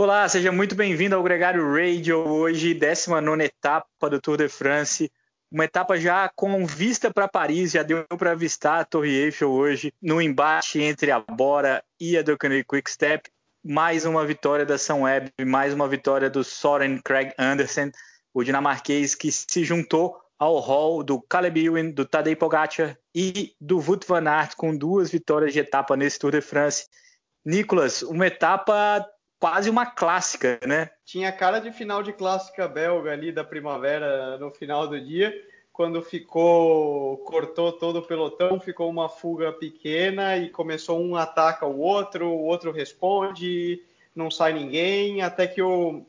Olá, seja muito bem-vindo ao Gregário Radio. Hoje, 19 etapa do Tour de France. Uma etapa já com vista para Paris, já deu para avistar a Torre Eiffel hoje, no embate entre a Bora e a Deceuninck Quick Step. Mais uma vitória da São Web, mais uma vitória do Soren Craig Andersen, o dinamarquês que se juntou ao hall do Caleb Ewan, do Tadej Pogacar e do Wout van Aert com duas vitórias de etapa nesse Tour de France. Nicolas, uma etapa quase uma clássica, né? Tinha cara de final de clássica belga ali da primavera no final do dia, quando ficou, cortou todo o pelotão, ficou uma fuga pequena e começou um ataca o outro, o outro responde, não sai ninguém, até que o,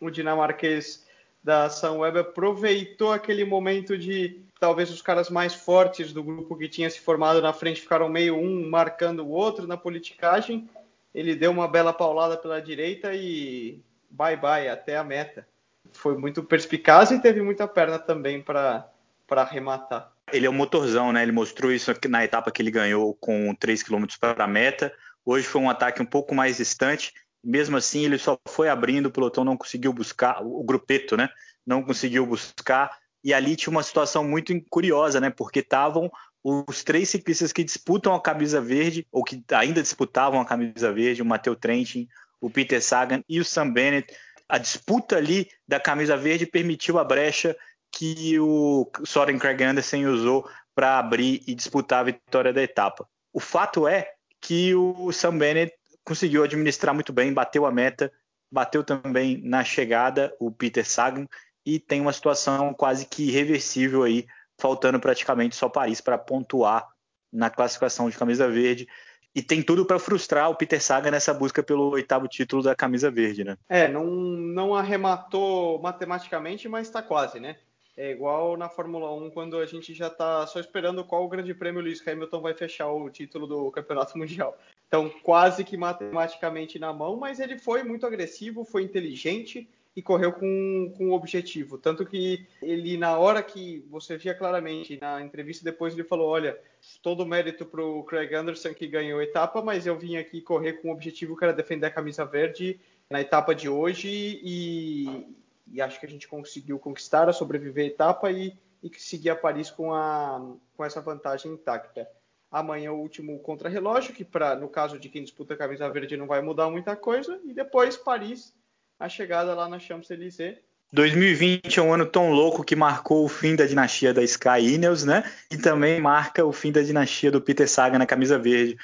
o dinamarquês da Sunweb aproveitou aquele momento de talvez os caras mais fortes do grupo que tinha se formado na frente ficaram meio um marcando o outro na politicagem ele deu uma bela paulada pela direita e bye bye até a meta. Foi muito perspicaz e teve muita perna também para arrematar. Ele é um motorzão, né? Ele mostrou isso na etapa que ele ganhou com 3 km para a meta. Hoje foi um ataque um pouco mais distante. Mesmo assim, ele só foi abrindo, o pelotão não conseguiu buscar, o grupeto, né? Não conseguiu buscar. E ali tinha uma situação muito curiosa, né? Porque estavam os três ciclistas que disputam a camisa verde, ou que ainda disputavam a camisa verde, o Matheus Trentin, o Peter Sagan e o Sam Bennett. A disputa ali da camisa verde permitiu a brecha que o Soren Craig Anderson usou para abrir e disputar a vitória da etapa. O fato é que o Sam Bennett conseguiu administrar muito bem, bateu a meta, bateu também na chegada o Peter Sagan e tem uma situação quase que irreversível aí faltando praticamente só Paris para pontuar na classificação de camisa verde. E tem tudo para frustrar o Peter Saga nessa busca pelo oitavo título da camisa verde, né? É, não, não arrematou matematicamente, mas está quase, né? É igual na Fórmula 1, quando a gente já está só esperando qual o grande prêmio Lewis Hamilton vai fechar o título do Campeonato Mundial. Então, quase que matematicamente na mão, mas ele foi muito agressivo, foi inteligente, e correu com, com o objetivo. Tanto que ele, na hora que você via claramente, na entrevista depois, ele falou: Olha, todo mérito para o Craig Anderson que ganhou a etapa, mas eu vim aqui correr com o objetivo que era defender a camisa verde na etapa de hoje e, e acho que a gente conseguiu conquistar, a sobreviver a etapa e, e seguir a Paris com, a, com essa vantagem intacta. Amanhã o último contrarrelógio, que para no caso de quem disputa a camisa verde não vai mudar muita coisa, e depois Paris a chegada lá na Champs-Élysées. 2020 é um ano tão louco que marcou o fim da dinastia da Sky Ineos, né? E também marca o fim da dinastia do Peter Sagan na camisa verde.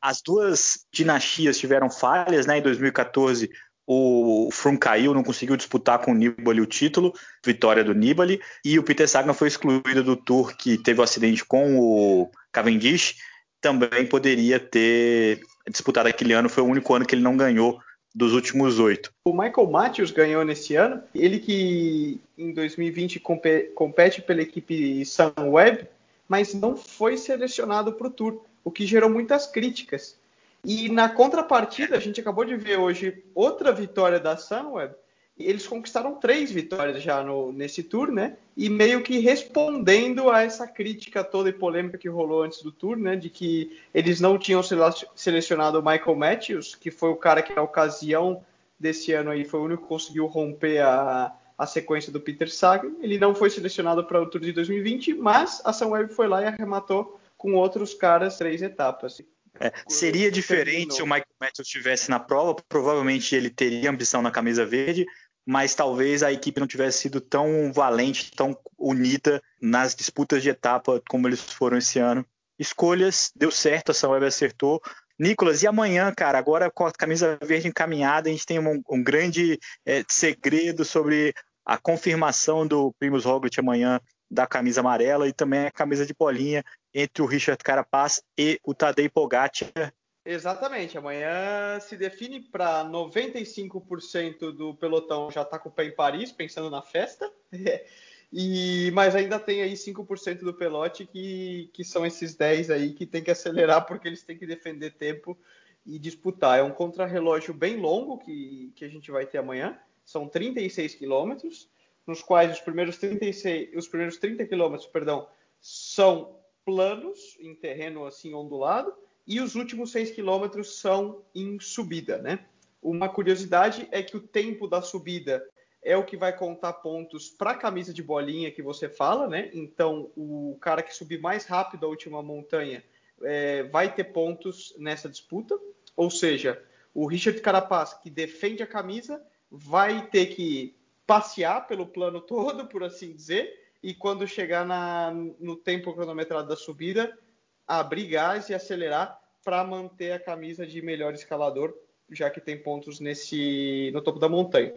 As duas dinastias tiveram falhas, né? Em 2014 o Froome caiu, não conseguiu disputar com o Nibali o título, vitória do Nibali, e o Peter Sagan foi excluído do Tour que teve o um acidente com o Cavendish, também poderia ter disputado aquele ano, foi o único ano que ele não ganhou dos últimos oito. O Michael Matthews ganhou nesse ano, ele que em 2020 compete pela equipe Sunweb, mas não foi selecionado para o Tour, o que gerou muitas críticas. E na contrapartida, a gente acabou de ver hoje outra vitória da Sunweb, eles conquistaram três vitórias já no, nesse tour, né? E meio que respondendo a essa crítica toda e polêmica que rolou antes do tour, né? De que eles não tinham selecionado o Michael Matthews, que foi o cara que na ocasião desse ano aí foi o único que conseguiu romper a, a sequência do Peter Sagan. Ele não foi selecionado para o Tour de 2020, mas a Sunweb foi lá e arrematou com outros caras três etapas. É, seria diferente se o Michael Matthews estivesse na prova, provavelmente ele teria ambição na camisa verde, mas talvez a equipe não tivesse sido tão valente, tão unida nas disputas de etapa como eles foram esse ano. Escolhas, deu certo, a Sunweb acertou. Nicolas, e amanhã, cara, agora com a camisa verde encaminhada, a gente tem um, um grande é, segredo sobre a confirmação do Primus Roglic amanhã da camisa amarela e também a camisa de bolinha entre o Richard Carapaz e o Tadej Pogacar. Exatamente. Amanhã se define para 95% do pelotão já está com o pé em Paris, pensando na festa. e mas ainda tem aí 5% do pelote que, que são esses 10 aí que tem que acelerar porque eles têm que defender tempo e disputar. É um contrarrelógio bem longo que, que a gente vai ter amanhã. São 36 quilômetros, nos quais os primeiros 36, os primeiros 30 quilômetros, perdão, são planos em terreno assim ondulado e os últimos 6 quilômetros são em subida, né? Uma curiosidade é que o tempo da subida é o que vai contar pontos para a camisa de bolinha que você fala, né? Então, o cara que subir mais rápido a última montanha é, vai ter pontos nessa disputa. Ou seja, o Richard Carapaz, que defende a camisa, vai ter que passear pelo plano todo, por assim dizer, e quando chegar na, no tempo cronometrado da subida, abrir gás e acelerar para manter a camisa de melhor escalador, já que tem pontos nesse no topo da montanha.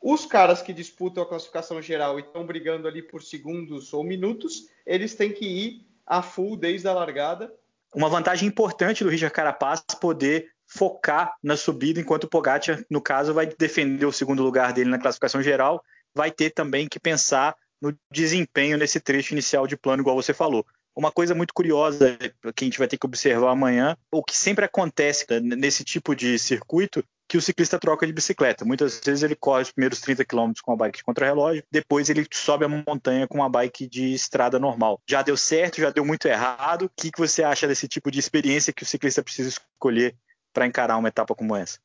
Os caras que disputam a classificação geral e estão brigando ali por segundos ou minutos, eles têm que ir a full desde a largada. Uma vantagem importante do Richard Carapaz poder focar na subida, enquanto o Pogacar, no caso, vai defender o segundo lugar dele na classificação geral, vai ter também que pensar no desempenho nesse trecho inicial de plano, igual você falou. Uma coisa muito curiosa que a gente vai ter que observar amanhã, o que sempre acontece nesse tipo de circuito, que o ciclista troca de bicicleta. Muitas vezes ele corre os primeiros 30 km com a bike de contrarrelógio, depois ele sobe a montanha com uma bike de estrada normal. Já deu certo, já deu muito errado. O que, que você acha desse tipo de experiência que o ciclista precisa escolher para encarar uma etapa como essa?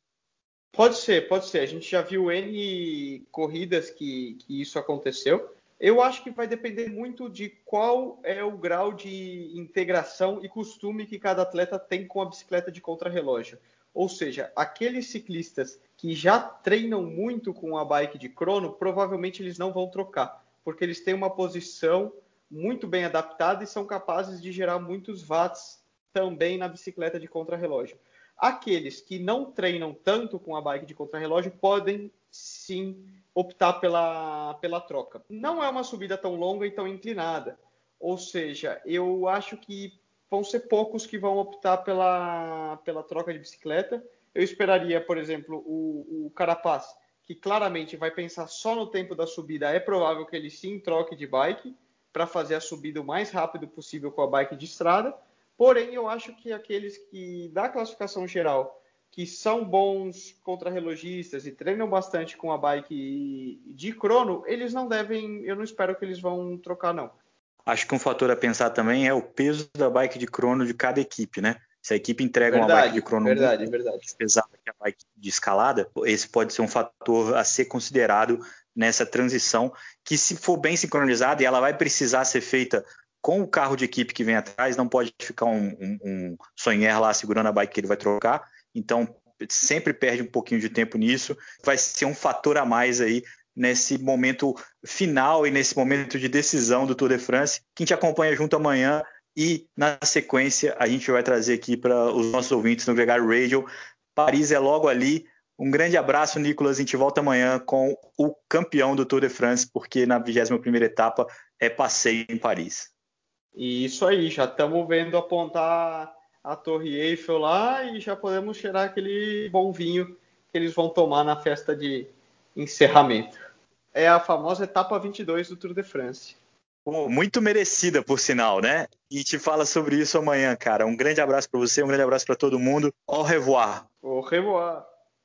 Pode ser, pode ser. A gente já viu N corridas que, que isso aconteceu. Eu acho que vai depender muito de qual é o grau de integração e costume que cada atleta tem com a bicicleta de contrarrelógio. Ou seja, aqueles ciclistas que já treinam muito com a bike de crono, provavelmente eles não vão trocar, porque eles têm uma posição muito bem adaptada e são capazes de gerar muitos watts também na bicicleta de contrarrelógio. Aqueles que não treinam tanto com a bike de contrarrelógio podem sim optar pela, pela troca. Não é uma subida tão longa e tão inclinada. Ou seja, eu acho que vão ser poucos que vão optar pela, pela troca de bicicleta. Eu esperaria, por exemplo, o, o Carapaz, que claramente vai pensar só no tempo da subida. É provável que ele sim troque de bike para fazer a subida o mais rápido possível com a bike de estrada. Porém, eu acho que aqueles que da classificação geral, que são bons contrarrelogistas e treinam bastante com a bike de crono, eles não devem, eu não espero que eles vão trocar não. Acho que um fator a pensar também é o peso da bike de crono de cada equipe, né? Se a equipe entrega verdade, uma bike de crono verdade, muito verdade. mais pesada que a bike de escalada, esse pode ser um fator a ser considerado nessa transição, que se for bem sincronizada, e ela vai precisar ser feita com o carro de equipe que vem atrás, não pode ficar um, um, um sonher lá segurando a bike que ele vai trocar, então sempre perde um pouquinho de tempo nisso, vai ser um fator a mais aí nesse momento final e nesse momento de decisão do Tour de France, que a gente acompanha junto amanhã e na sequência a gente vai trazer aqui para os nossos ouvintes no Gregário Radio. Paris é logo ali. Um grande abraço, Nicolas. A gente volta amanhã com o campeão do Tour de France, porque na 21ª etapa é passeio em Paris. E isso aí, já estamos vendo apontar a Torre Eiffel lá e já podemos cheirar aquele bom vinho que eles vão tomar na festa de encerramento. É a famosa etapa 22 do Tour de France. Muito merecida, por sinal, né? E te fala sobre isso amanhã, cara. Um grande abraço para você, um grande abraço para todo mundo. Au revoir. Au revoir.